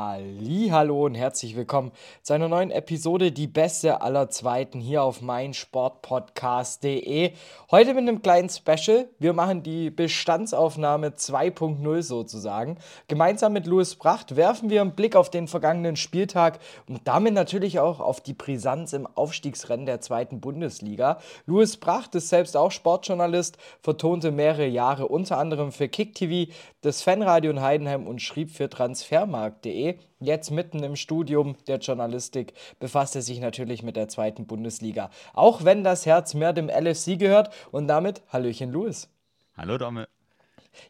Hallo und herzlich willkommen zu einer neuen Episode Die beste aller Zweiten hier auf meinsportpodcast.de. Heute mit einem kleinen Special. Wir machen die Bestandsaufnahme 2.0 sozusagen. Gemeinsam mit Louis Bracht werfen wir einen Blick auf den vergangenen Spieltag und damit natürlich auch auf die Brisanz im Aufstiegsrennen der zweiten Bundesliga. Louis Bracht ist selbst auch Sportjournalist, vertonte mehrere Jahre unter anderem für Kick TV, das Fanradio in Heidenheim und schrieb für transfermarkt.de. Jetzt mitten im Studium der Journalistik befasst er sich natürlich mit der zweiten Bundesliga. Auch wenn das Herz mehr dem LFC gehört. Und damit Hallöchen Louis. Hallo Dame.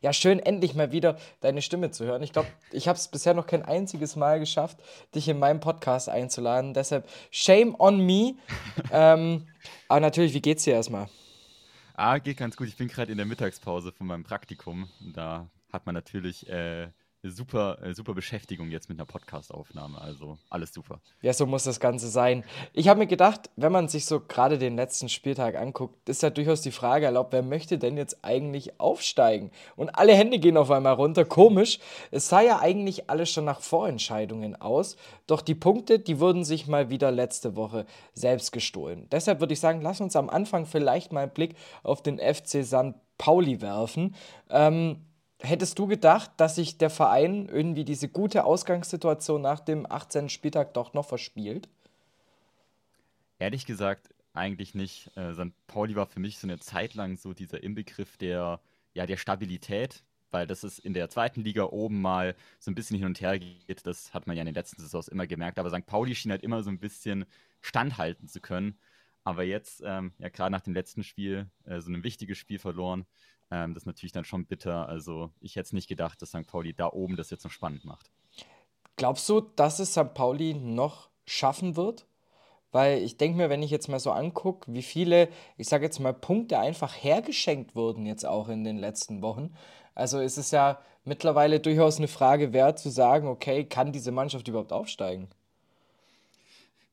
Ja, schön, endlich mal wieder deine Stimme zu hören. Ich glaube, ich habe es bisher noch kein einziges Mal geschafft, dich in meinem Podcast einzuladen. Deshalb shame on me. ähm, aber natürlich, wie geht's dir erstmal? Ah, geht ganz gut. Ich bin gerade in der Mittagspause von meinem Praktikum. Da hat man natürlich äh, super, super Beschäftigung jetzt mit einer Podcast-Aufnahme. Also alles super. Ja, so muss das Ganze sein. Ich habe mir gedacht, wenn man sich so gerade den letzten Spieltag anguckt, ist ja durchaus die Frage erlaubt, wer möchte denn jetzt eigentlich aufsteigen? Und alle Hände gehen auf einmal runter. Komisch. Es sah ja eigentlich alles schon nach Vorentscheidungen aus. Doch die Punkte, die wurden sich mal wieder letzte Woche selbst gestohlen. Deshalb würde ich sagen, lass uns am Anfang vielleicht mal einen Blick auf den FC St. Pauli werfen. Ähm, Hättest du gedacht, dass sich der Verein irgendwie diese gute Ausgangssituation nach dem 18. Spieltag doch noch verspielt? Ehrlich gesagt, eigentlich nicht. Äh, St. Pauli war für mich so eine Zeit lang so dieser Inbegriff der, ja, der Stabilität, weil das ist in der zweiten Liga oben mal so ein bisschen hin und her geht. Das hat man ja in den letzten Saisons immer gemerkt. Aber St. Pauli schien halt immer so ein bisschen standhalten zu können. Aber jetzt, ähm, ja, gerade nach dem letzten Spiel, äh, so ein wichtiges Spiel verloren. Ähm, das ist natürlich dann schon bitter. Also ich hätte es nicht gedacht, dass St. Pauli da oben das jetzt noch spannend macht. Glaubst du, dass es St. Pauli noch schaffen wird? Weil ich denke mir, wenn ich jetzt mal so angucke, wie viele, ich sage jetzt mal, Punkte einfach hergeschenkt wurden jetzt auch in den letzten Wochen. Also ist es ja mittlerweile durchaus eine Frage wert zu sagen, okay, kann diese Mannschaft überhaupt aufsteigen?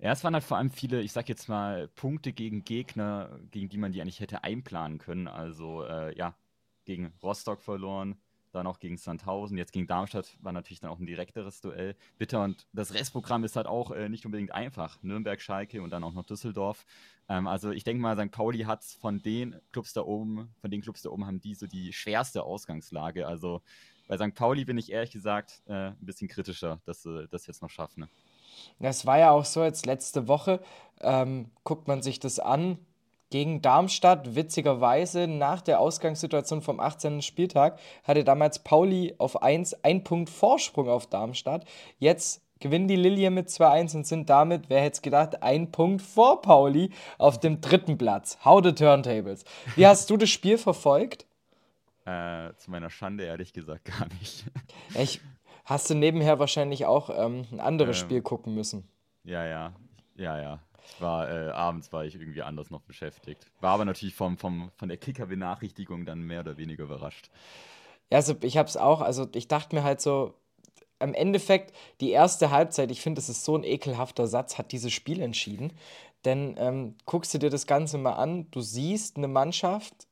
Ja, es waren halt vor allem viele, ich sag jetzt mal, Punkte gegen Gegner, gegen die man die eigentlich hätte einplanen können. Also äh, ja, gegen Rostock verloren, dann auch gegen Sandhausen, jetzt gegen Darmstadt war natürlich dann auch ein direkteres Duell. Bitter und das Restprogramm ist halt auch äh, nicht unbedingt einfach. Nürnberg, Schalke und dann auch noch Düsseldorf. Ähm, also ich denke mal, St. Pauli hat von den Clubs da oben, von den Clubs da oben haben die so die schwerste Ausgangslage. Also bei St. Pauli bin ich ehrlich gesagt äh, ein bisschen kritischer, dass sie das jetzt noch schaffen. Ne? Das war ja auch so jetzt letzte Woche, ähm, guckt man sich das an, gegen Darmstadt, witzigerweise nach der Ausgangssituation vom 18. Spieltag, hatte damals Pauli auf 1 ein Punkt Vorsprung auf Darmstadt. Jetzt gewinnen die Lilien mit 2-1 und sind damit, wer hätte es gedacht, ein Punkt vor Pauli auf dem dritten Platz. How the Turntables. Wie hast du das Spiel verfolgt? Äh, zu meiner Schande ehrlich gesagt gar nicht. Ich, hast du nebenher wahrscheinlich auch ähm, ein anderes ähm, Spiel gucken müssen. Ja, ja, ja, ja. War, äh, abends war ich irgendwie anders noch beschäftigt. War aber natürlich vom, vom, von der Kicker-Benachrichtigung dann mehr oder weniger überrascht. Ja, also ich habe es auch, also ich dachte mir halt so, im Endeffekt, die erste Halbzeit, ich finde, das ist so ein ekelhafter Satz, hat dieses Spiel entschieden. Denn ähm, guckst du dir das Ganze mal an, du siehst eine Mannschaft,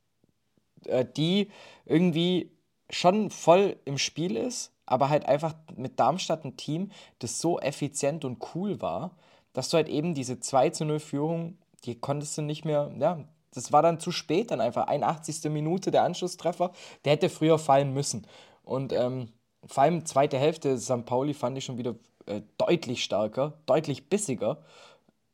äh, die irgendwie schon voll im Spiel ist, aber halt einfach mit Darmstadt ein Team, das so effizient und cool war, dass du halt eben diese 2 zu 0 Führung, die konntest du nicht mehr, ja, das war dann zu spät dann einfach. 81. Minute der Anschlusstreffer, der hätte früher fallen müssen. Und ähm, vor allem zweite Hälfte St. Pauli fand ich schon wieder äh, deutlich stärker, deutlich bissiger.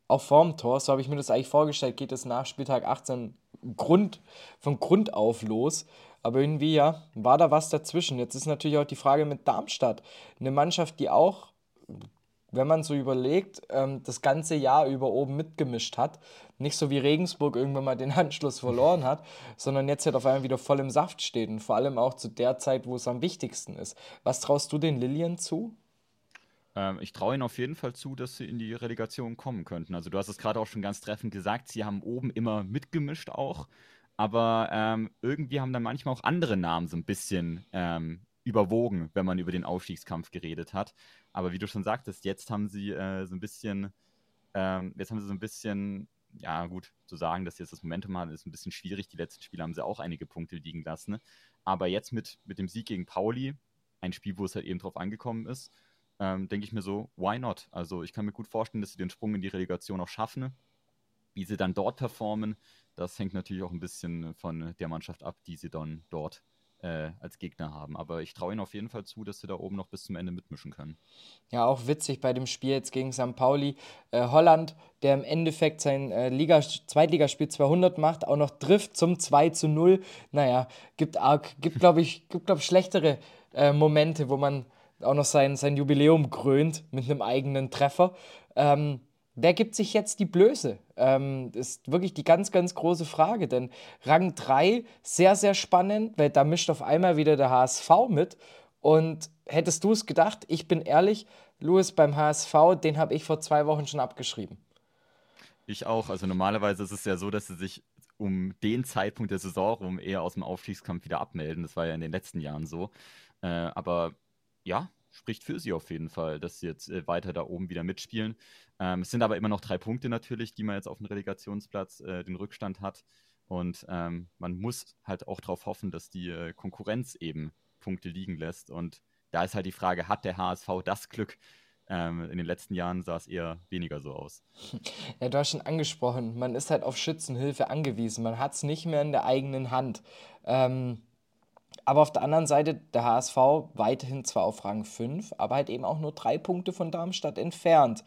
Auch vorm Tor, so habe ich mir das eigentlich vorgestellt, geht es nach Spieltag 18 Grund, von Grund auf los. Aber irgendwie, ja, war da was dazwischen. Jetzt ist natürlich auch die Frage mit Darmstadt. Eine Mannschaft, die auch, wenn man so überlegt, ähm, das ganze Jahr über oben mitgemischt hat. Nicht so wie Regensburg irgendwann mal den Anschluss verloren hat, sondern jetzt halt auf einmal wieder voll im Saft steht. Und vor allem auch zu der Zeit, wo es am wichtigsten ist. Was traust du den Lilien zu? Ähm, ich traue ihnen auf jeden Fall zu, dass sie in die Relegation kommen könnten. Also du hast es gerade auch schon ganz treffend gesagt, sie haben oben immer mitgemischt auch aber ähm, irgendwie haben dann manchmal auch andere Namen so ein bisschen ähm, überwogen, wenn man über den Aufstiegskampf geredet hat. Aber wie du schon sagtest, jetzt haben sie äh, so ein bisschen, ähm, jetzt haben sie so ein bisschen, ja gut, zu sagen, dass sie jetzt das Momentum haben, ist ein bisschen schwierig. Die letzten Spiele haben sie auch einige Punkte liegen lassen. Aber jetzt mit, mit dem Sieg gegen Pauli, ein Spiel, wo es halt eben drauf angekommen ist, ähm, denke ich mir so, why not? Also ich kann mir gut vorstellen, dass sie den Sprung in die Relegation auch schaffen. Wie sie dann dort performen, das hängt natürlich auch ein bisschen von der Mannschaft ab, die sie dann dort äh, als Gegner haben. Aber ich traue ihnen auf jeden Fall zu, dass sie da oben noch bis zum Ende mitmischen können. Ja, auch witzig bei dem Spiel jetzt gegen St. Pauli. Äh, Holland, der im Endeffekt sein äh, Liga Zweitligaspiel 200 macht, auch noch trifft zum 2 zu 0. Naja, gibt, gibt glaube ich, gibt, glaub, schlechtere äh, Momente, wo man auch noch sein, sein Jubiläum krönt mit einem eigenen Treffer. Ähm, wer gibt sich jetzt die Blöße? Ähm, ist wirklich die ganz, ganz große Frage. Denn Rang 3, sehr, sehr spannend, weil da mischt auf einmal wieder der HSV mit. Und hättest du es gedacht, ich bin ehrlich, Louis beim HSV, den habe ich vor zwei Wochen schon abgeschrieben. Ich auch. Also normalerweise ist es ja so, dass sie sich um den Zeitpunkt der Saison rum eher aus dem Aufstiegskampf wieder abmelden. Das war ja in den letzten Jahren so. Äh, aber ja, spricht für sie auf jeden Fall, dass sie jetzt äh, weiter da oben wieder mitspielen. Ähm, es sind aber immer noch drei Punkte natürlich, die man jetzt auf dem Relegationsplatz äh, den Rückstand hat. Und ähm, man muss halt auch darauf hoffen, dass die äh, Konkurrenz eben Punkte liegen lässt. Und da ist halt die Frage, hat der HSV das Glück? Ähm, in den letzten Jahren sah es eher weniger so aus. Ja, du hast schon angesprochen, man ist halt auf Schützenhilfe angewiesen. Man hat es nicht mehr in der eigenen Hand. Ähm, aber auf der anderen Seite der HSV weiterhin zwar auf Rang 5, aber halt eben auch nur drei Punkte von Darmstadt entfernt.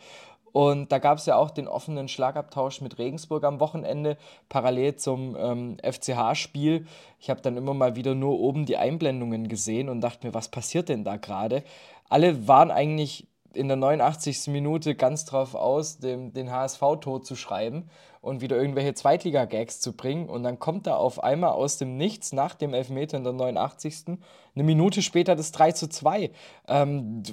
Und da gab es ja auch den offenen Schlagabtausch mit Regensburg am Wochenende, parallel zum ähm, FCH-Spiel. Ich habe dann immer mal wieder nur oben die Einblendungen gesehen und dachte mir, was passiert denn da gerade? Alle waren eigentlich in der 89. Minute ganz drauf aus, dem, den HSV tot zu schreiben und wieder irgendwelche Zweitliga-Gags zu bringen. Und dann kommt da auf einmal aus dem Nichts nach dem Elfmeter in der 89. eine Minute später das 3 zu 2. Ähm,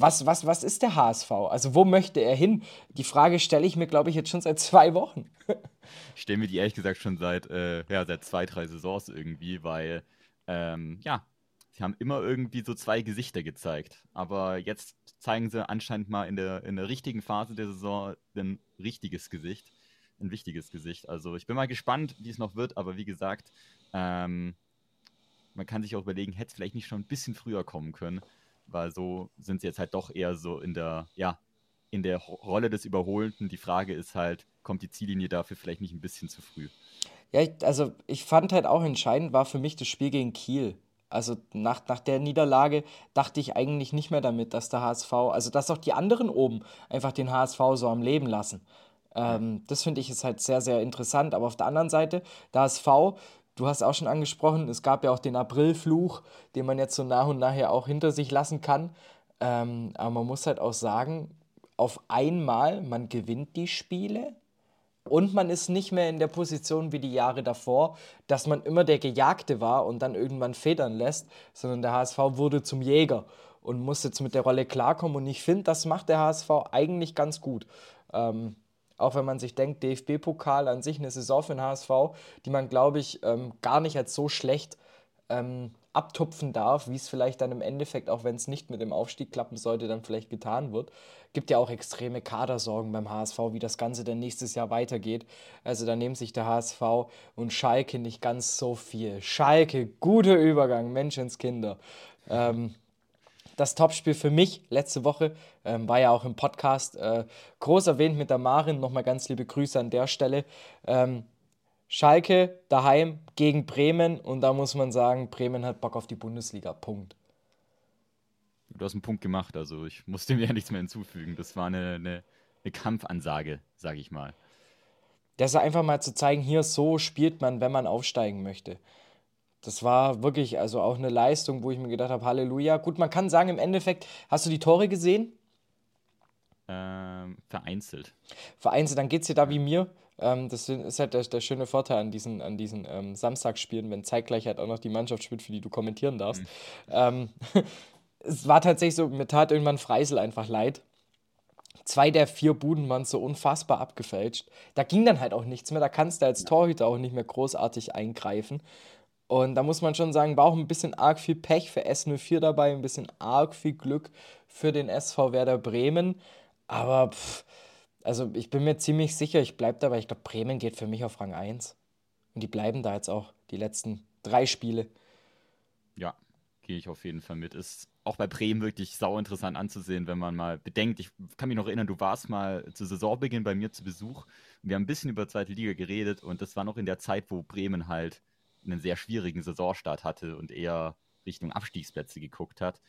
was, was, was ist der HSV? Also wo möchte er hin? Die Frage stelle ich mir, glaube ich, jetzt schon seit zwei Wochen. ich stelle mir die ehrlich gesagt schon seit, äh, ja, seit zwei, drei Saisons irgendwie, weil ähm, ja, sie haben immer irgendwie so zwei Gesichter gezeigt. Aber jetzt zeigen sie anscheinend mal in der, in der richtigen Phase der Saison ein richtiges Gesicht. Ein wichtiges Gesicht. Also ich bin mal gespannt, wie es noch wird, aber wie gesagt, ähm, man kann sich auch überlegen, hätte es vielleicht nicht schon ein bisschen früher kommen können, weil so sind sie jetzt halt doch eher so in der, ja, in der Rolle des Überholenden. Die Frage ist halt, kommt die Ziellinie dafür vielleicht nicht ein bisschen zu früh? Ja, ich, also ich fand halt auch entscheidend war für mich das Spiel gegen Kiel. Also nach, nach der Niederlage dachte ich eigentlich nicht mehr damit, dass der HSV, also dass auch die anderen oben einfach den HSV so am Leben lassen. Ähm, das finde ich ist halt sehr, sehr interessant. Aber auf der anderen Seite, der HSV, du hast auch schon angesprochen, es gab ja auch den Aprilfluch, den man jetzt so nach und nach ja auch hinter sich lassen kann. Ähm, aber man muss halt auch sagen, auf einmal, man gewinnt die Spiele, und man ist nicht mehr in der Position wie die Jahre davor, dass man immer der Gejagte war und dann irgendwann federn lässt, sondern der HSV wurde zum Jäger und muss jetzt mit der Rolle klarkommen. Und ich finde, das macht der HSV eigentlich ganz gut. Ähm, auch wenn man sich denkt, DFB-Pokal an sich eine Saison für den HSV, die man, glaube ich, ähm, gar nicht als so schlecht ähm, abtupfen darf, wie es vielleicht dann im Endeffekt, auch wenn es nicht mit dem Aufstieg klappen sollte, dann vielleicht getan wird. Gibt ja auch extreme Kadersorgen beim HSV, wie das Ganze dann nächstes Jahr weitergeht. Also da nehmen sich der HSV und Schalke nicht ganz so viel. Schalke, guter Übergang, Menschenskinder. Ähm, das Topspiel für mich letzte Woche ähm, war ja auch im Podcast äh, groß erwähnt mit der Marin. Nochmal ganz liebe Grüße an der Stelle. Ähm, Schalke daheim gegen Bremen und da muss man sagen, Bremen hat Bock auf die Bundesliga. Punkt. Du hast einen Punkt gemacht, also ich musste mir ja nichts mehr hinzufügen. Das war eine, eine, eine Kampfansage, sage ich mal. Das ist einfach mal zu zeigen, hier so spielt man, wenn man aufsteigen möchte. Das war wirklich also auch eine Leistung, wo ich mir gedacht habe, Halleluja. Gut, man kann sagen, im Endeffekt, hast du die Tore gesehen? Ähm, vereinzelt. Vereinzelt, dann geht es dir da wie mir. Ähm, das ist halt der, der, schöne Vorteil an diesen, an diesen ähm, Samstagsspielen, wenn zeitgleich halt auch noch die Mannschaft spielt, für die du kommentieren darfst. Mhm. Ähm, es war tatsächlich so, mir tat irgendwann Freisel einfach leid. Zwei der vier Buden waren so unfassbar abgefälscht. Da ging dann halt auch nichts mehr. Da kannst du als Torhüter auch nicht mehr großartig eingreifen. Und da muss man schon sagen, war auch ein bisschen arg viel Pech für S04 dabei, ein bisschen arg viel Glück für den SV Werder Bremen. Aber pff, also ich bin mir ziemlich sicher, ich bleibe dabei. Ich glaube, Bremen geht für mich auf Rang 1. Und die bleiben da jetzt auch die letzten drei Spiele. Ja, gehe ich auf jeden Fall mit. Ist auch bei Bremen wirklich sau interessant anzusehen, wenn man mal bedenkt. Ich kann mich noch erinnern, du warst mal zu Saisonbeginn bei mir zu Besuch. Wir haben ein bisschen über zweite Liga geredet und das war noch in der Zeit, wo Bremen halt einen sehr schwierigen Saisonstart hatte und eher Richtung Abstiegsplätze geguckt hat.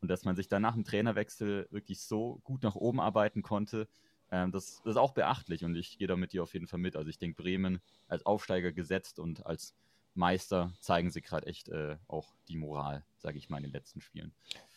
Und dass man sich dann nach dem Trainerwechsel wirklich so gut nach oben arbeiten konnte, ähm, das, das, ist auch beachtlich und ich gehe da mit dir auf jeden Fall mit. Also ich denke, Bremen als Aufsteiger gesetzt und als Meister zeigen sie gerade echt äh, auch die Moral, sage ich mal, in den letzten Spielen.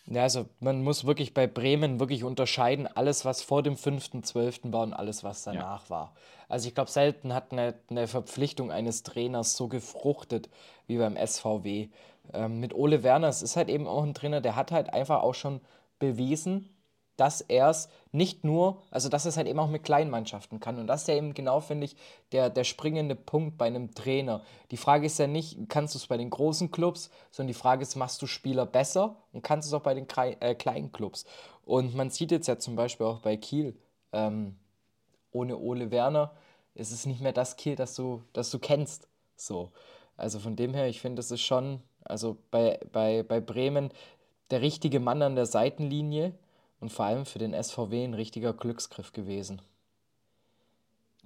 Ja, also man muss wirklich bei Bremen wirklich unterscheiden, alles, was vor dem 5.12. war und alles, was danach ja. war. Also ich glaube, selten hat eine, eine, Verpflichtung eines Trainers so gefruchtet wie beim SVW. Ähm, mit Ole Werner, es ist halt eben auch ein Trainer, der hat halt einfach auch schon bewiesen, dass er es nicht nur, also dass er es halt eben auch mit kleinen Mannschaften kann. Und das ist ja eben genau, finde ich, der, der springende Punkt bei einem Trainer. Die Frage ist ja nicht, kannst du es bei den großen Clubs, sondern die Frage ist, machst du Spieler besser und kannst du es auch bei den äh, kleinen Clubs. Und man sieht jetzt ja zum Beispiel auch bei Kiel, ähm, ohne Ole Werner ist es nicht mehr das Kiel, das du, das du kennst. So. Also von dem her, ich finde, das ist schon, also bei, bei, bei Bremen der richtige Mann an der Seitenlinie und vor allem für den SVW ein richtiger Glücksgriff gewesen.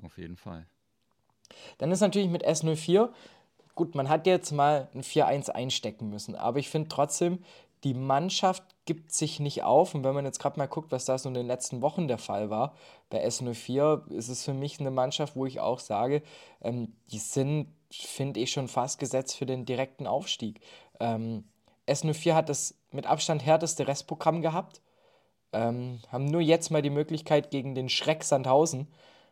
Auf jeden Fall. Dann ist natürlich mit S04, gut, man hat jetzt mal ein 4-1 einstecken müssen, aber ich finde trotzdem, die Mannschaft gibt sich nicht auf. Und wenn man jetzt gerade mal guckt, was da so in den letzten Wochen der Fall war, bei S04 ist es für mich eine Mannschaft, wo ich auch sage, ähm, die sind, finde ich, schon fast gesetzt für den direkten Aufstieg. Ähm, S04 hat das mit Abstand härteste Restprogramm gehabt ähm, haben nur jetzt mal die Möglichkeit gegen den Schreck Sandhausen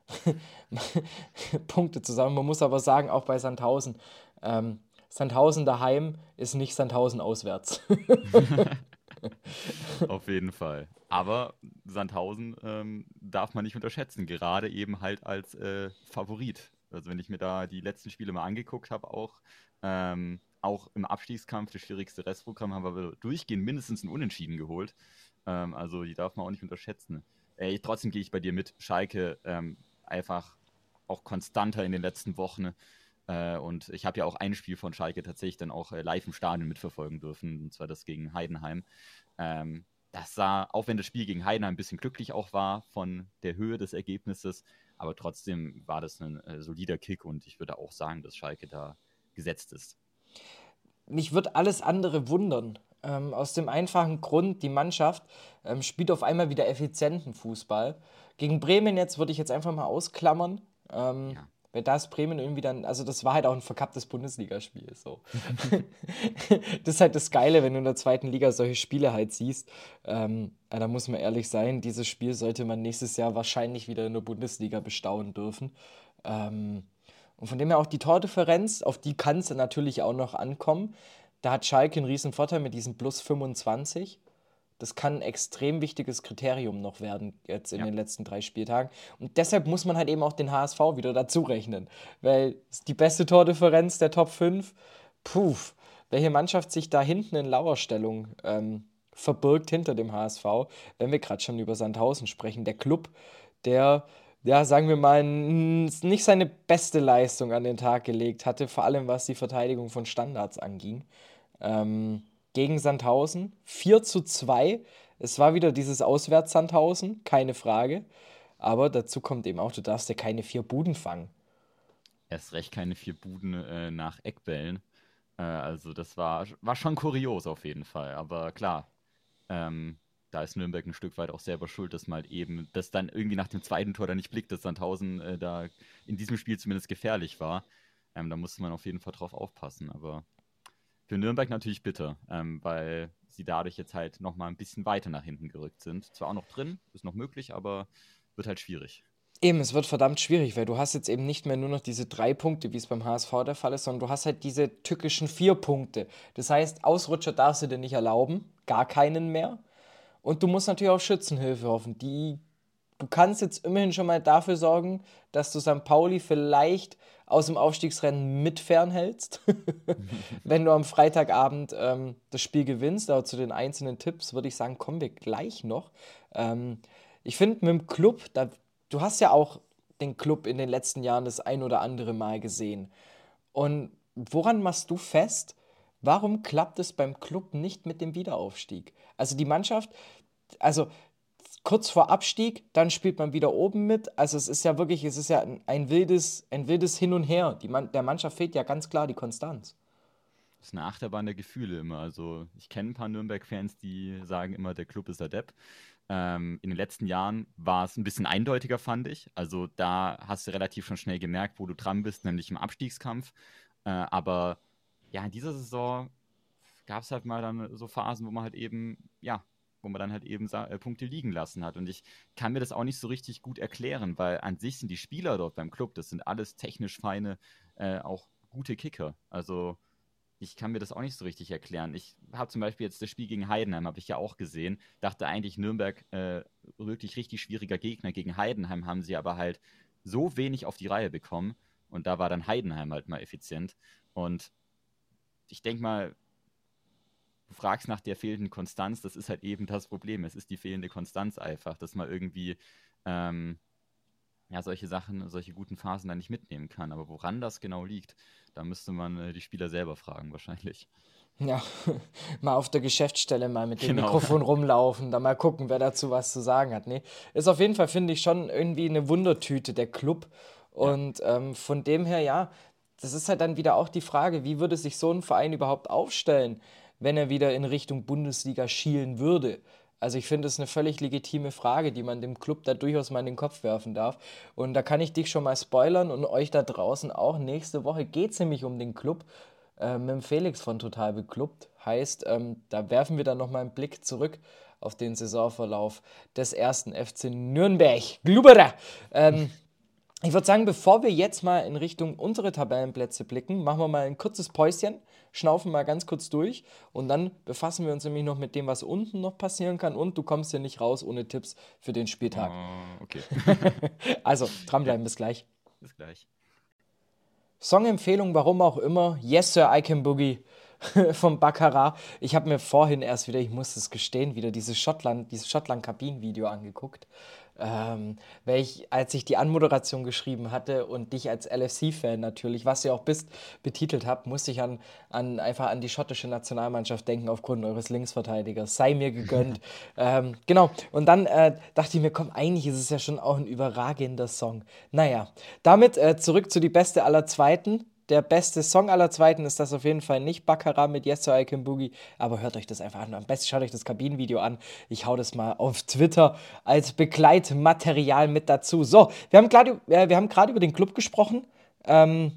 Punkte zu sammeln. Man muss aber sagen, auch bei Sandhausen, ähm, Sandhausen daheim ist nicht Sandhausen auswärts. Auf jeden Fall. Aber Sandhausen ähm, darf man nicht unterschätzen, gerade eben halt als äh, Favorit. Also wenn ich mir da die letzten Spiele mal angeguckt habe, auch, ähm, auch im Abstiegskampf, das schwierigste Restprogramm, haben wir durchgehend mindestens ein Unentschieden geholt. Ähm, also die darf man auch nicht unterschätzen. Äh, trotzdem gehe ich bei dir mit. Schalke ähm, einfach auch konstanter in den letzten Wochen. Äh, und ich habe ja auch ein Spiel von Schalke tatsächlich dann auch äh, live im Stadion mitverfolgen dürfen, und zwar das gegen Heidenheim. Ähm, das sah, auch wenn das Spiel gegen Heidenheim ein bisschen glücklich auch war von der Höhe des Ergebnisses, aber trotzdem war das ein äh, solider Kick und ich würde auch sagen, dass Schalke da gesetzt ist. Mich wird alles andere wundern. Ähm, aus dem einfachen Grund, die Mannschaft ähm, spielt auf einmal wieder effizienten Fußball. Gegen Bremen jetzt würde ich jetzt einfach mal ausklammern. Ähm, ja. Weil da ist Bremen irgendwie dann, also das war halt auch ein verkapptes Bundesligaspiel. So. das ist halt das Geile, wenn du in der zweiten Liga solche Spiele halt siehst. Ähm, da muss man ehrlich sein, dieses Spiel sollte man nächstes Jahr wahrscheinlich wieder in der Bundesliga bestaunen dürfen. Ähm, und von dem her auch die Tordifferenz, auf die kann es natürlich auch noch ankommen. Da hat Schalke einen riesen Vorteil mit diesem Plus 25. Das kann ein extrem wichtiges Kriterium noch werden, jetzt in ja. den letzten drei Spieltagen. Und deshalb muss man halt eben auch den HSV wieder dazu rechnen. Weil die beste Tordifferenz der Top 5, puh, welche Mannschaft sich da hinten in Lauerstellung ähm, verbirgt hinter dem HSV, wenn wir gerade schon über Sandhausen sprechen. Der Club, der ja, sagen wir mal, nicht seine beste Leistung an den Tag gelegt hatte, vor allem was die Verteidigung von Standards anging. Ähm, gegen Sandhausen 4 zu 2. Es war wieder dieses Auswärts-Sandhausen, keine Frage. Aber dazu kommt eben auch, du darfst ja keine vier Buden fangen. Erst recht keine vier Buden äh, nach Eckbällen. Äh, also das war, war schon kurios auf jeden Fall. Aber klar, ähm, da ist Nürnberg ein Stück weit auch selber schuld, dass mal eben, dass dann irgendwie nach dem zweiten Tor da nicht blickt, dass Sandhausen äh, da in diesem Spiel zumindest gefährlich war. Ähm, da musste man auf jeden Fall drauf aufpassen. Aber für Nürnberg natürlich bitter, ähm, weil sie dadurch jetzt halt nochmal ein bisschen weiter nach hinten gerückt sind. Zwar auch noch drin, ist noch möglich, aber wird halt schwierig. Eben, es wird verdammt schwierig, weil du hast jetzt eben nicht mehr nur noch diese drei Punkte, wie es beim HSV der Fall ist, sondern du hast halt diese tückischen vier Punkte. Das heißt, Ausrutscher darfst du dir nicht erlauben, gar keinen mehr. Und du musst natürlich auf Schützenhilfe hoffen. Die du kannst jetzt immerhin schon mal dafür sorgen, dass du St. Pauli vielleicht aus dem Aufstiegsrennen mit fernhältst. Wenn du am Freitagabend ähm, das Spiel gewinnst, aber zu den einzelnen Tipps würde ich sagen, kommen wir gleich noch. Ähm, ich finde mit dem Club, da, du hast ja auch den Club in den letzten Jahren das ein oder andere Mal gesehen. Und woran machst du fest, warum klappt es beim Club nicht mit dem Wiederaufstieg? Also die Mannschaft, also kurz vor Abstieg, dann spielt man wieder oben mit. Also es ist ja wirklich, es ist ja ein, ein wildes, ein wildes Hin und Her. Die Man der Mannschaft fehlt ja ganz klar die Konstanz. Das ist eine Achterbahn der Gefühle immer. Also ich kenne ein paar Nürnberg-Fans, die sagen immer, der Club ist der Depp. Ähm, in den letzten Jahren war es ein bisschen eindeutiger, fand ich. Also da hast du relativ schon schnell gemerkt, wo du dran bist, nämlich im Abstiegskampf. Äh, aber ja, in dieser Saison gab es halt mal dann so Phasen, wo man halt eben, ja, wo man dann halt eben äh, Punkte liegen lassen hat. Und ich kann mir das auch nicht so richtig gut erklären, weil an sich sind die Spieler dort beim Club, das sind alles technisch feine, äh, auch gute Kicker. Also ich kann mir das auch nicht so richtig erklären. Ich habe zum Beispiel jetzt das Spiel gegen Heidenheim, habe ich ja auch gesehen. Dachte eigentlich Nürnberg äh, wirklich richtig schwieriger Gegner. Gegen Heidenheim haben sie aber halt so wenig auf die Reihe bekommen. Und da war dann Heidenheim halt mal effizient. Und ich denke mal, du fragst nach der fehlenden Konstanz, das ist halt eben das Problem. Es ist die fehlende Konstanz einfach, dass man irgendwie ähm, ja, solche Sachen, solche guten Phasen dann nicht mitnehmen kann. Aber woran das genau liegt, da müsste man äh, die Spieler selber fragen, wahrscheinlich. Ja, mal auf der Geschäftsstelle mal mit dem genau. Mikrofon rumlaufen, da mal gucken, wer dazu was zu sagen hat. Nee, ist auf jeden Fall, finde ich, schon irgendwie eine Wundertüte, der Club. Und ja. ähm, von dem her, ja, das ist halt dann wieder auch die Frage, wie würde sich so ein Verein überhaupt aufstellen? wenn er wieder in Richtung Bundesliga schielen würde. Also ich finde, das ist eine völlig legitime Frage, die man dem Club da durchaus mal in den Kopf werfen darf. Und da kann ich dich schon mal spoilern und euch da draußen auch. Nächste Woche geht es nämlich um den Club äh, mit dem Felix von Total Beklubbt. Heißt, ähm, da werfen wir dann nochmal einen Blick zurück auf den Saisonverlauf des ersten FC Nürnberg. Glubberer! Ähm, ich würde sagen, bevor wir jetzt mal in Richtung unsere Tabellenplätze blicken, machen wir mal ein kurzes Päuschen, schnaufen mal ganz kurz durch und dann befassen wir uns nämlich noch mit dem, was unten noch passieren kann und du kommst ja nicht raus ohne Tipps für den Spieltag. Uh, okay. also, dranbleiben, ja. bis gleich. Bis gleich. Songempfehlung, warum auch immer, Yes Sir, I Can Boogie vom Baccarat. Ich habe mir vorhin erst wieder, ich muss es gestehen, wieder dieses Schottland, dieses Schottland-Kabinen-Video angeguckt ähm, ich, als ich die Anmoderation geschrieben hatte und dich als LFC-Fan natürlich, was du auch bist, betitelt habe, musste ich an, an, einfach an die schottische Nationalmannschaft denken aufgrund eures Linksverteidigers. Sei mir gegönnt. ähm, genau. Und dann äh, dachte ich mir, komm, eigentlich ist es ja schon auch ein überragender Song. Naja, damit äh, zurück zu die beste aller Zweiten der beste Song aller Zweiten ist das auf jeden Fall nicht Baccarat mit Yes, so I Can Boogie, aber hört euch das einfach an. Am besten schaut euch das Kabinenvideo an. Ich hau das mal auf Twitter als Begleitmaterial mit dazu. So, wir haben gerade äh, über den Club gesprochen. Ähm,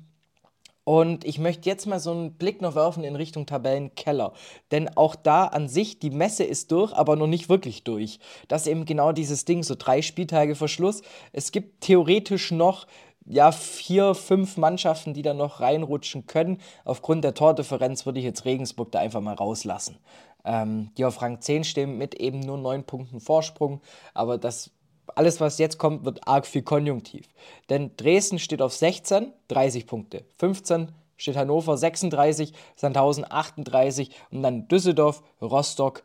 und ich möchte jetzt mal so einen Blick noch werfen in Richtung Tabellenkeller. Denn auch da an sich, die Messe ist durch, aber noch nicht wirklich durch. Das ist eben genau dieses Ding, so drei Spieltage vor Schluss. Es gibt theoretisch noch ja, vier, fünf Mannschaften, die da noch reinrutschen können. Aufgrund der Tordifferenz würde ich jetzt Regensburg da einfach mal rauslassen. Ähm, die auf Rang 10 stehen mit eben nur neun Punkten Vorsprung. Aber das, alles, was jetzt kommt, wird arg viel Konjunktiv. Denn Dresden steht auf 16, 30 Punkte. 15 steht Hannover 36, Sandhausen 38 und dann Düsseldorf, Rostock.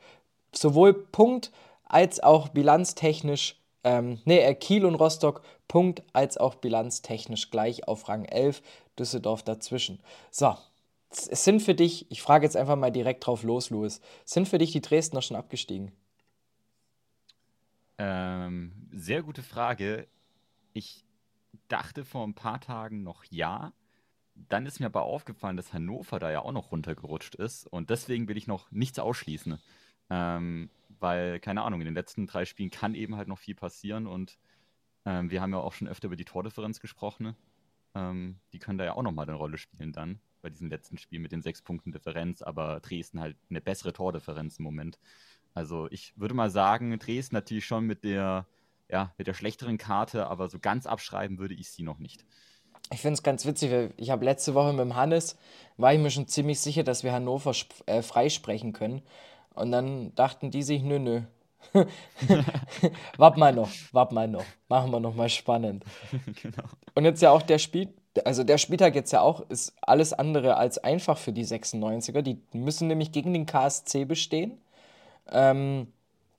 Sowohl Punkt als auch bilanztechnisch ähm, nee, äh, Kiel und Rostock Punkt als auch bilanztechnisch gleich auf Rang 11, Düsseldorf dazwischen. So, es sind für dich, ich frage jetzt einfach mal direkt drauf los, Louis, sind für dich die Dresdner schon abgestiegen? Ähm, sehr gute Frage. Ich dachte vor ein paar Tagen noch ja. Dann ist mir aber aufgefallen, dass Hannover da ja auch noch runtergerutscht ist. Und deswegen will ich noch nichts ausschließen. Ähm, weil, keine Ahnung, in den letzten drei Spielen kann eben halt noch viel passieren und ähm, wir haben ja auch schon öfter über die Tordifferenz gesprochen. Ne? Ähm, die können da ja auch nochmal eine Rolle spielen dann, bei diesem letzten Spiel mit den sechs Punkten Differenz, aber Dresden halt eine bessere Tordifferenz im Moment. Also ich würde mal sagen, Dresden natürlich schon mit der, ja, mit der schlechteren Karte, aber so ganz abschreiben würde ich sie noch nicht. Ich finde es ganz witzig, weil ich habe letzte Woche mit dem Hannes, war ich mir schon ziemlich sicher, dass wir Hannover äh, freisprechen können. Und dann dachten die sich, nö, nö, wart mal noch, wart mal noch. Machen wir noch mal spannend. genau. Und jetzt ja auch der Spiel, also der Spieltag jetzt ja auch ist alles andere als einfach für die 96er. Die müssen nämlich gegen den KSC bestehen. Ähm,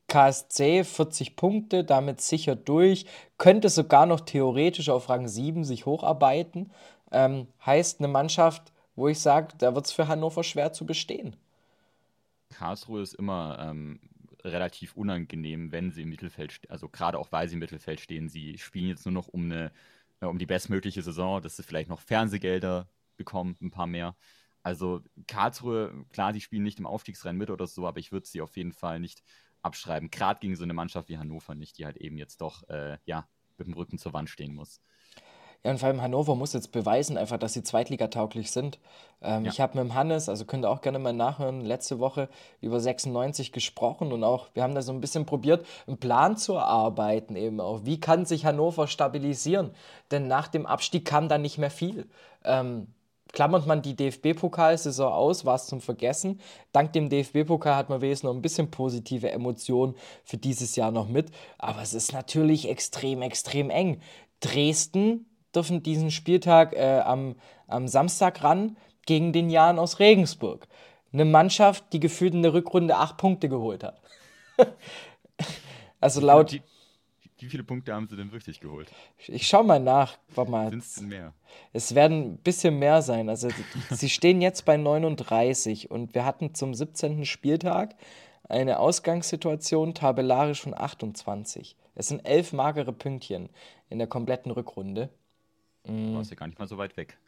KSC 40 Punkte, damit sicher durch, könnte sogar noch theoretisch auf Rang 7 sich hocharbeiten. Ähm, heißt eine Mannschaft, wo ich sage, da wird es für Hannover schwer zu bestehen. Karlsruhe ist immer ähm, relativ unangenehm, wenn sie im Mittelfeld, also gerade auch weil sie im Mittelfeld stehen. Sie spielen jetzt nur noch um eine, äh, um die bestmögliche Saison, dass sie vielleicht noch Fernsehgelder bekommen, ein paar mehr. Also Karlsruhe, klar, die spielen nicht im Aufstiegsrennen mit oder so, aber ich würde sie auf jeden Fall nicht abschreiben. Gerade gegen so eine Mannschaft wie Hannover nicht, die halt eben jetzt doch äh, ja, mit dem Rücken zur Wand stehen muss. Ja, und vor allem Hannover muss jetzt beweisen, einfach, dass sie zweitligatauglich sind. Ähm, ja. Ich habe mit dem Hannes, also könnt ihr auch gerne mal nachhören, letzte Woche über 96 gesprochen und auch, wir haben da so ein bisschen probiert, einen Plan zu erarbeiten, eben auch. Wie kann sich Hannover stabilisieren? Denn nach dem Abstieg kam da nicht mehr viel. Ähm, klammert man die DFB-Pokalsaison aus, war es zum Vergessen. Dank dem DFB-Pokal hat man wenigstens noch ein bisschen positive Emotionen für dieses Jahr noch mit. Aber es ist natürlich extrem, extrem eng. Dresden dürfen diesen Spieltag äh, am, am Samstag ran gegen den Jan aus Regensburg. Eine Mannschaft, die gefühlt in der Rückrunde acht Punkte geholt hat. also laut. Wie, wie, viele Punkte haben sie denn wirklich geholt? Ich schau mal nach. Sind es mehr? Es werden ein bisschen mehr sein. Also sie stehen jetzt bei 39 und wir hatten zum 17. Spieltag eine Ausgangssituation tabellarisch von 28. Es sind elf magere Pünktchen in der kompletten Rückrunde. Mhm. Warst ja gar nicht mal so weit weg.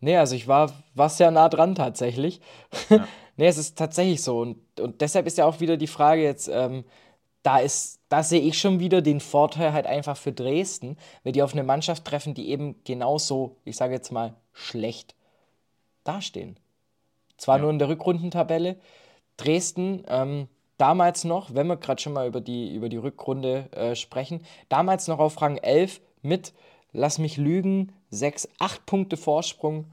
Nee, also ich war, war sehr nah dran tatsächlich. Ja. nee, es ist tatsächlich so. Und, und deshalb ist ja auch wieder die Frage jetzt, ähm, da ist, da sehe ich schon wieder den Vorteil halt einfach für Dresden, wenn die auf eine Mannschaft treffen, die eben genauso, ich sage jetzt mal, schlecht dastehen. Zwar ja. nur in der Rückrundentabelle. Dresden, ähm, damals noch, wenn wir gerade schon mal über die, über die Rückrunde äh, sprechen, damals noch auf Rang 11 mit lass mich lügen, sechs, acht Punkte Vorsprung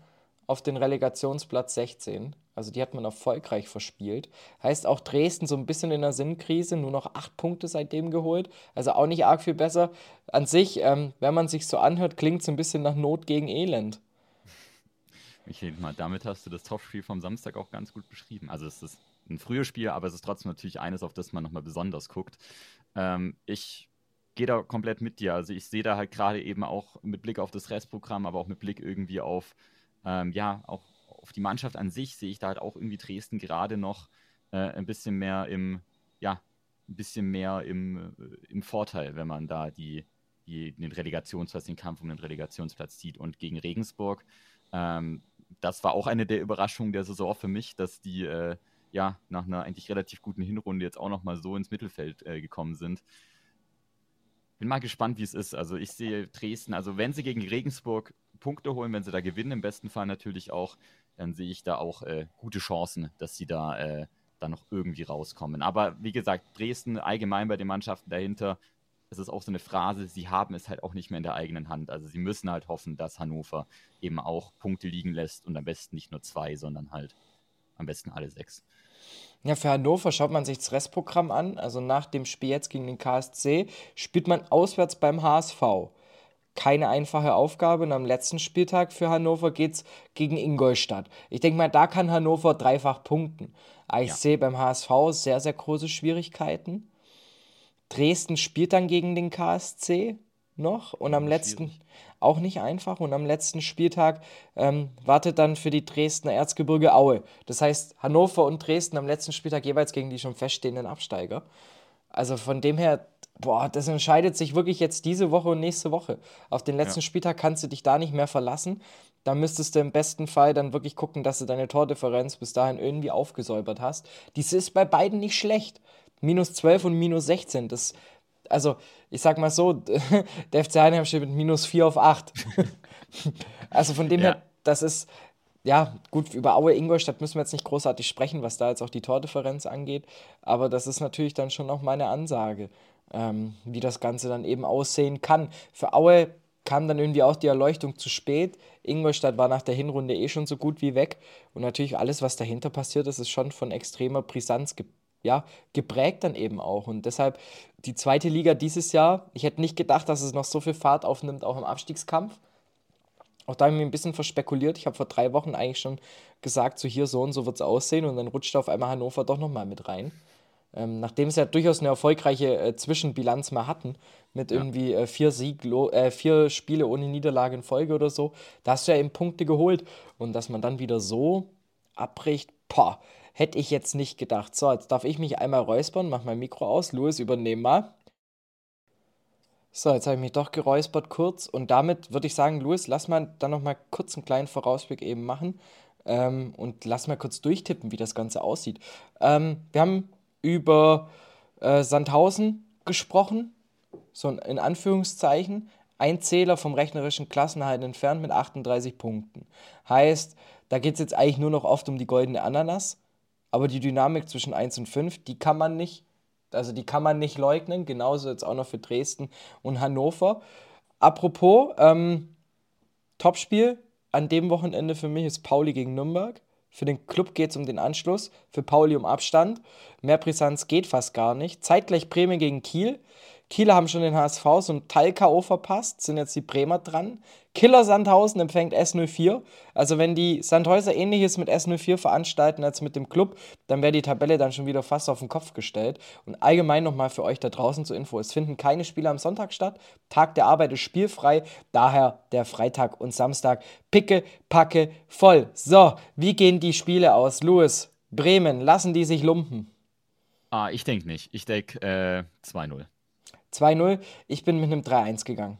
auf den Relegationsplatz 16. Also die hat man erfolgreich verspielt. Heißt auch Dresden so ein bisschen in der Sinnkrise, nur noch acht Punkte seitdem geholt. Also auch nicht arg viel besser. An sich, ähm, wenn man sich so anhört, klingt es ein bisschen nach Not gegen Elend. Ich denke mal, damit hast du das Topspiel vom Samstag auch ganz gut beschrieben. Also es ist ein frühes Spiel, aber es ist trotzdem natürlich eines, auf das man nochmal besonders guckt. Ähm, ich gehe da komplett mit dir. Also ich sehe da halt gerade eben auch mit Blick auf das Restprogramm, aber auch mit Blick irgendwie auf, ähm, ja, auch auf die Mannschaft an sich, sehe ich da halt auch irgendwie Dresden gerade noch äh, ein bisschen mehr im, ja, ein bisschen mehr im, äh, im Vorteil, wenn man da die, die, den Relegationsplatz, den Kampf um den Relegationsplatz zieht. Und gegen Regensburg, ähm, das war auch eine der Überraschungen der Saison für mich, dass die äh, ja nach einer eigentlich relativ guten Hinrunde jetzt auch nochmal so ins Mittelfeld äh, gekommen sind bin mal gespannt, wie es ist. Also ich sehe Dresden, also wenn sie gegen Regensburg Punkte holen, wenn sie da gewinnen, im besten Fall natürlich auch, dann sehe ich da auch äh, gute Chancen, dass sie da, äh, da noch irgendwie rauskommen. Aber wie gesagt, Dresden allgemein bei den Mannschaften dahinter, es ist auch so eine Phrase, sie haben es halt auch nicht mehr in der eigenen Hand. Also sie müssen halt hoffen, dass Hannover eben auch Punkte liegen lässt und am besten nicht nur zwei, sondern halt am besten alle sechs. Ja, für Hannover schaut man sich das Restprogramm an. Also nach dem Spiel jetzt gegen den KSC spielt man auswärts beim HSV. Keine einfache Aufgabe. Und am letzten Spieltag für Hannover geht es gegen Ingolstadt. Ich denke mal, da kann Hannover dreifach punkten. Ich ja. sehe beim HSV sehr, sehr große Schwierigkeiten. Dresden spielt dann gegen den KSC noch und am letzten auch nicht einfach und am letzten Spieltag ähm, wartet dann für die Dresdner Erzgebirge Aue. Das heißt Hannover und Dresden am letzten Spieltag jeweils gegen die schon feststehenden Absteiger. Also von dem her, boah, das entscheidet sich wirklich jetzt diese Woche und nächste Woche. Auf den letzten ja. Spieltag kannst du dich da nicht mehr verlassen. Da müsstest du im besten Fall dann wirklich gucken, dass du deine Tordifferenz bis dahin irgendwie aufgesäubert hast. Dies ist bei beiden nicht schlecht. Minus 12 und minus 16. Das also ich sag mal so, der FC Heidenheim steht mit minus 4 auf 8. also von dem ja. her, das ist, ja, gut, über Aue Ingolstadt müssen wir jetzt nicht großartig sprechen, was da jetzt auch die Tordifferenz angeht, aber das ist natürlich dann schon auch meine Ansage, ähm, wie das Ganze dann eben aussehen kann. Für Aue kam dann irgendwie auch die Erleuchtung zu spät. Ingolstadt war nach der Hinrunde eh schon so gut wie weg und natürlich alles, was dahinter passiert ist, ist schon von extremer Brisanz geprägt ja, geprägt dann eben auch. Und deshalb die zweite Liga dieses Jahr, ich hätte nicht gedacht, dass es noch so viel Fahrt aufnimmt, auch im Abstiegskampf. Auch da habe ich mich ein bisschen verspekuliert. Ich habe vor drei Wochen eigentlich schon gesagt, so hier so und so wird es aussehen. Und dann rutscht auf einmal Hannover doch nochmal mit rein. Ähm, nachdem sie ja durchaus eine erfolgreiche äh, Zwischenbilanz mal hatten, mit ja. irgendwie äh, vier, Sieg, äh, vier Spiele ohne Niederlage in Folge oder so, da hast du ja eben Punkte geholt. Und dass man dann wieder so abbricht, boah, hätte ich jetzt nicht gedacht. So, jetzt darf ich mich einmal räuspern, mach mein Mikro aus. Louis, übernehm mal. So, jetzt habe ich mich doch geräuspert kurz und damit würde ich sagen, Louis, lass mal dann noch mal kurz einen kleinen Vorausblick eben machen ähm, und lass mal kurz durchtippen, wie das Ganze aussieht. Ähm, wir haben über äh, Sandhausen gesprochen, so in Anführungszeichen. Ein Zähler vom rechnerischen Klassenhalt entfernt mit 38 Punkten. Heißt, da geht es jetzt eigentlich nur noch oft um die goldene Ananas, aber die Dynamik zwischen 1 und 5, die kann man nicht also die kann man nicht leugnen, genauso jetzt auch noch für Dresden und Hannover. Apropos, ähm, Topspiel an dem Wochenende für mich ist Pauli gegen Nürnberg. Für den Club geht es um den Anschluss, für Pauli um Abstand. Mehr Brisanz geht fast gar nicht. Zeitgleich Bremen gegen Kiel. Kieler haben schon den HSV so ein Teil-K.O. verpasst, sind jetzt die Bremer dran. Killer Sandhausen empfängt S04. Also wenn die Sandhäuser ähnliches mit S04 veranstalten als mit dem Club, dann wäre die Tabelle dann schon wieder fast auf den Kopf gestellt. Und allgemein nochmal für euch da draußen zur Info, es finden keine Spiele am Sonntag statt. Tag der Arbeit ist spielfrei, daher der Freitag und Samstag picke, packe, voll. So, wie gehen die Spiele aus? Louis, Bremen, lassen die sich lumpen? Ah, ich denke nicht. Ich denke äh, 2-0. 2-0. Ich bin mit einem 3-1 gegangen.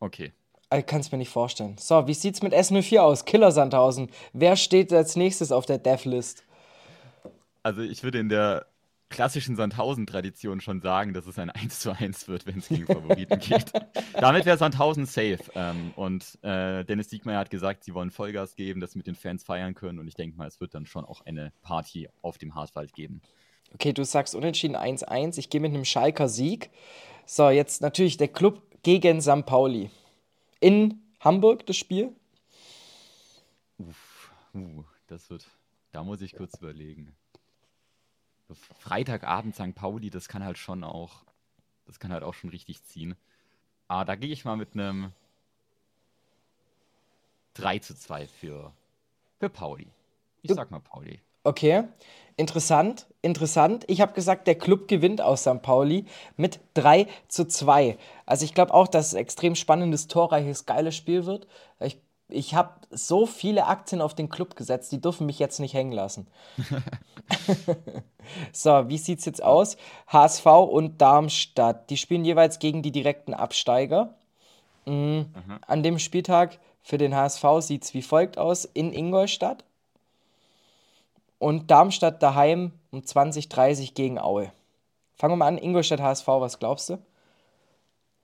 Okay. Ich kann es mir nicht vorstellen. So, wie sieht's mit S04 aus? Killer Sandhausen. Wer steht als nächstes auf der Deathlist? Also ich würde in der klassischen Sandhausen-Tradition schon sagen, dass es ein 1 zu 1 wird, wenn es gegen Favoriten geht. Damit wäre Sandhausen safe. Ähm, und äh, Dennis Diekmeyer hat gesagt, sie wollen Vollgas geben, dass sie mit den Fans feiern können. Und ich denke mal, es wird dann schon auch eine Party auf dem Harzwald geben. Okay, du sagst unentschieden 1-1. Ich gehe mit einem Schalker Sieg. So, jetzt natürlich der Club gegen St. Pauli. In Hamburg das Spiel? Uff, uh, das wird. Da muss ich kurz überlegen. Freitagabend St. Pauli, das kann halt schon auch. Das kann halt auch schon richtig ziehen. Aber da gehe ich mal mit einem 3 zu 2 für, für Pauli. Ich sag mal Pauli. Okay, interessant, interessant. Ich habe gesagt, der Club gewinnt aus St. Pauli mit 3 zu 2. Also ich glaube auch, dass es ein extrem spannendes, torreiches, geiles Spiel wird. Ich, ich habe so viele Aktien auf den Club gesetzt, die dürfen mich jetzt nicht hängen lassen. so, wie sieht es jetzt aus? HSV und Darmstadt, die spielen jeweils gegen die direkten Absteiger. Mhm. An dem Spieltag für den HSV sieht es wie folgt aus. In Ingolstadt und Darmstadt daheim um 2030 gegen Aue. Fangen wir mal an, Ingolstadt HSV, was glaubst du?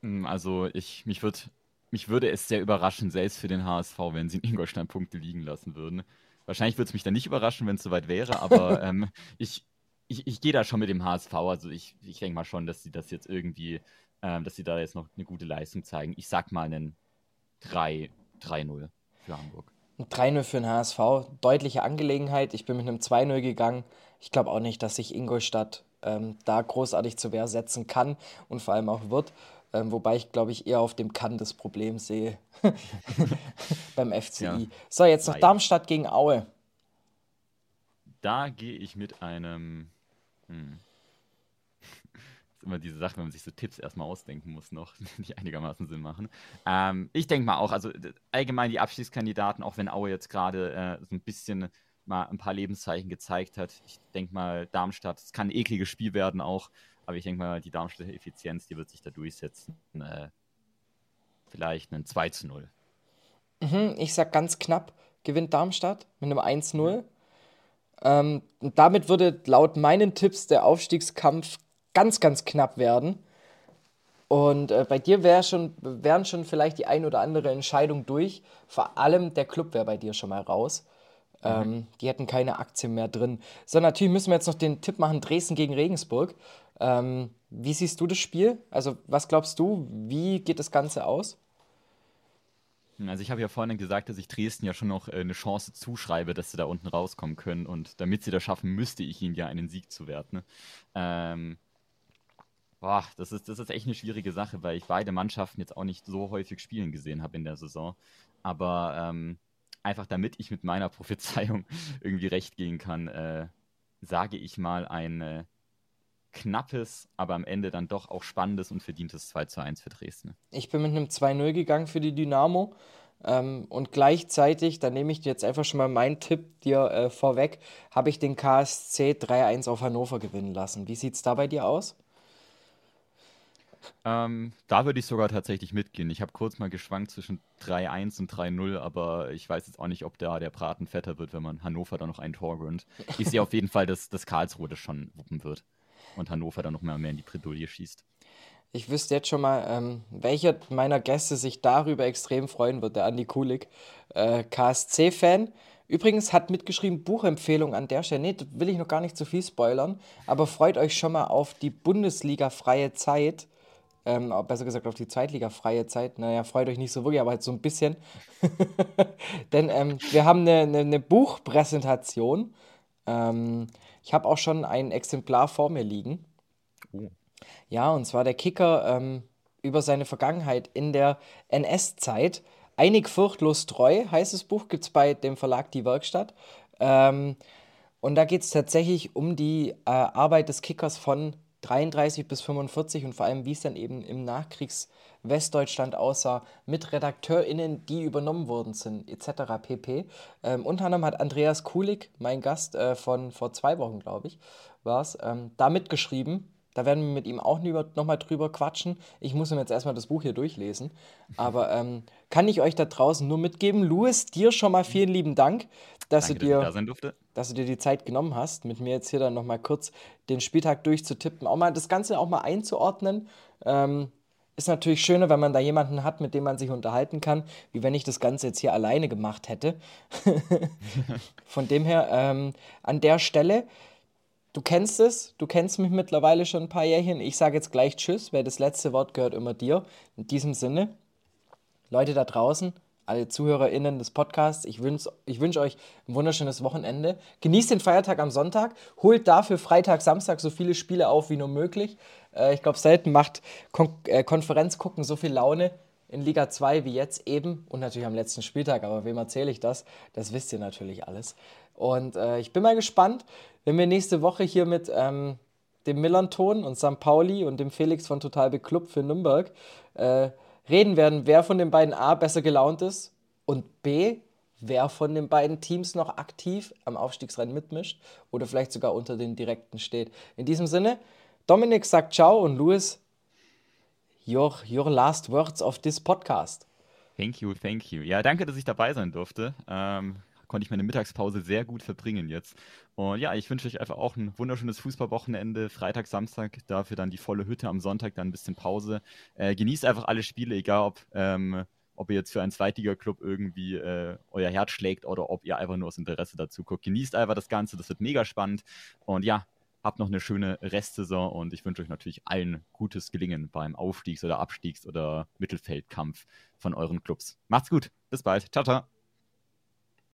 Hm, also ich, mich, würd, mich würde es sehr überraschen, selbst für den HSV, wenn sie in Ingolstadt Punkte liegen lassen würden. Wahrscheinlich würde es mich dann nicht überraschen, wenn es soweit wäre, aber ähm, ich, ich, ich gehe da schon mit dem HSV. Also ich, ich denke mal schon, dass sie das jetzt irgendwie, ähm, dass sie da jetzt noch eine gute Leistung zeigen. Ich sag mal einen 3-0 für Hamburg. Ein 3-0 für den HSV, deutliche Angelegenheit. Ich bin mit einem 2-0 gegangen. Ich glaube auch nicht, dass sich Ingolstadt ähm, da großartig zur Wehr setzen kann und vor allem auch wird. Ähm, wobei ich, glaube ich, eher auf dem Kann des Problems sehe beim FCI. Ja. So, jetzt noch Darmstadt gegen Aue. Da gehe ich mit einem. Hm immer diese Sache, wenn man sich so Tipps erstmal ausdenken muss, noch, die einigermaßen Sinn machen. Ähm, ich denke mal auch, also allgemein die Abschiedskandidaten, auch wenn Aue jetzt gerade äh, so ein bisschen mal ein paar Lebenszeichen gezeigt hat. Ich denke mal, Darmstadt, es kann ein ekliges Spiel werden auch, aber ich denke mal, die Darmstädter Effizienz, die wird sich da durchsetzen. Äh, vielleicht einen 2 zu 0. Mhm, ich sag ganz knapp, gewinnt Darmstadt mit einem 1-0. Ähm, damit würde laut meinen Tipps der Aufstiegskampf ganz, ganz knapp werden. Und äh, bei dir wär schon, wären schon vielleicht die ein oder andere Entscheidung durch. Vor allem der Club wäre bei dir schon mal raus. Mhm. Ähm, die hätten keine Aktien mehr drin. So, natürlich müssen wir jetzt noch den Tipp machen: Dresden gegen Regensburg. Ähm, wie siehst du das Spiel? Also, was glaubst du? Wie geht das Ganze aus? Also ich habe ja vorhin gesagt, dass ich Dresden ja schon noch äh, eine Chance zuschreibe, dass sie da unten rauskommen können. Und damit sie das schaffen, müsste ich ihnen ja einen Sieg zuwerten. Ne? Ähm, boah, das ist, das ist echt eine schwierige Sache, weil ich beide Mannschaften jetzt auch nicht so häufig spielen gesehen habe in der Saison. Aber ähm, einfach damit ich mit meiner Prophezeiung irgendwie recht gehen kann, äh, sage ich mal ein äh, knappes, aber am Ende dann doch auch spannendes und verdientes 2 zu 1 für Dresden. Ich bin mit einem 2-0 gegangen für die Dynamo. Ähm, und gleichzeitig, da nehme ich jetzt einfach schon mal meinen Tipp dir äh, vorweg, habe ich den KSC 3-1 auf Hannover gewinnen lassen. Wie sieht es da bei dir aus? Ähm, da würde ich sogar tatsächlich mitgehen. Ich habe kurz mal geschwankt zwischen 3-1 und 3-0, aber ich weiß jetzt auch nicht, ob da der Braten fetter wird, wenn man Hannover da noch ein Tor gönnt. Ich sehe auf jeden Fall, dass, dass Karlsruhe das schon wuppen wird und Hannover dann noch mehr, mehr in die Bredouille schießt. Ich wüsste jetzt schon mal, ähm, welcher meiner Gäste sich darüber extrem freuen wird, der Andi Kulik, äh, KSC-Fan. Übrigens hat mitgeschrieben, Buchempfehlung an der Stelle. Nee, will ich noch gar nicht zu viel spoilern, aber freut euch schon mal auf die Bundesliga freie Zeit. Ähm, besser gesagt auf die Zweitliga freie Zeit. Naja, freut euch nicht so wirklich, aber halt so ein bisschen. Denn ähm, wir haben eine, eine, eine Buchpräsentation. Ähm, ich habe auch schon ein Exemplar vor mir liegen. Oh. Ja, und zwar der Kicker ähm, über seine Vergangenheit in der NS-Zeit. Einig furchtlos treu heißt das Buch, gibt es bei dem Verlag Die Werkstatt. Ähm, und da geht es tatsächlich um die äh, Arbeit des Kickers von 33 bis 45 und vor allem, wie es dann eben im Nachkriegs- Westdeutschland aussah, mit RedakteurInnen, die übernommen worden sind, etc. pp. Ähm, unter anderem hat Andreas Kulik, mein Gast äh, von vor zwei Wochen, glaube ich, war es, ähm, da mitgeschrieben. Da werden wir mit ihm auch nochmal drüber quatschen. Ich muss ihm jetzt erstmal das Buch hier durchlesen. Aber ähm, kann ich euch da draußen nur mitgeben. Louis, dir schon mal vielen lieben Dank, dass, Danke, du, dir, dass, da dass du dir die Zeit genommen hast, mit mir jetzt hier dann nochmal kurz den Spieltag durchzutippen. Auch mal das Ganze auch mal einzuordnen. Ähm, ist natürlich schöner, wenn man da jemanden hat, mit dem man sich unterhalten kann, wie wenn ich das Ganze jetzt hier alleine gemacht hätte. Von dem her, ähm, an der Stelle, du kennst es, du kennst mich mittlerweile schon ein paar Jährchen. Ich sage jetzt gleich Tschüss, weil das letzte Wort gehört immer dir. In diesem Sinne, Leute da draußen, alle ZuhörerInnen des Podcasts, ich wünsche ich wünsch euch ein wunderschönes Wochenende. Genießt den Feiertag am Sonntag, holt dafür Freitag, Samstag so viele Spiele auf wie nur möglich. Äh, ich glaube, selten macht Kon äh, Konferenz so viel Laune in Liga 2 wie jetzt eben und natürlich am letzten Spieltag. Aber wem erzähle ich das? Das wisst ihr natürlich alles. Und äh, ich bin mal gespannt, wenn wir nächste Woche hier mit ähm, dem Millanton und St. Pauli und dem Felix von Total Beklubbt für Nürnberg äh, reden werden, wer von den beiden A besser gelaunt ist und B, wer von den beiden Teams noch aktiv am Aufstiegsrennen mitmischt oder vielleicht sogar unter den Direkten steht. In diesem Sinne, Dominik sagt Ciao und Louis, your, your last words of this podcast. Thank you, thank you. Ja, danke, dass ich dabei sein durfte. Ähm, konnte ich meine Mittagspause sehr gut verbringen jetzt. Und ja, ich wünsche euch einfach auch ein wunderschönes Fußballwochenende. Freitag, Samstag, dafür dann die volle Hütte am Sonntag, dann ein bisschen Pause. Äh, genießt einfach alle Spiele, egal ob, ähm, ob ihr jetzt für einen Zweitliga-Club irgendwie äh, euer Herz schlägt oder ob ihr einfach nur aus Interesse dazu guckt. Genießt einfach das Ganze, das wird mega spannend. Und ja, habt noch eine schöne Restsaison und ich wünsche euch natürlich allen gutes Gelingen beim Aufstiegs- oder Abstiegs- oder Mittelfeldkampf von euren Clubs. Macht's gut, bis bald. Ciao, ciao.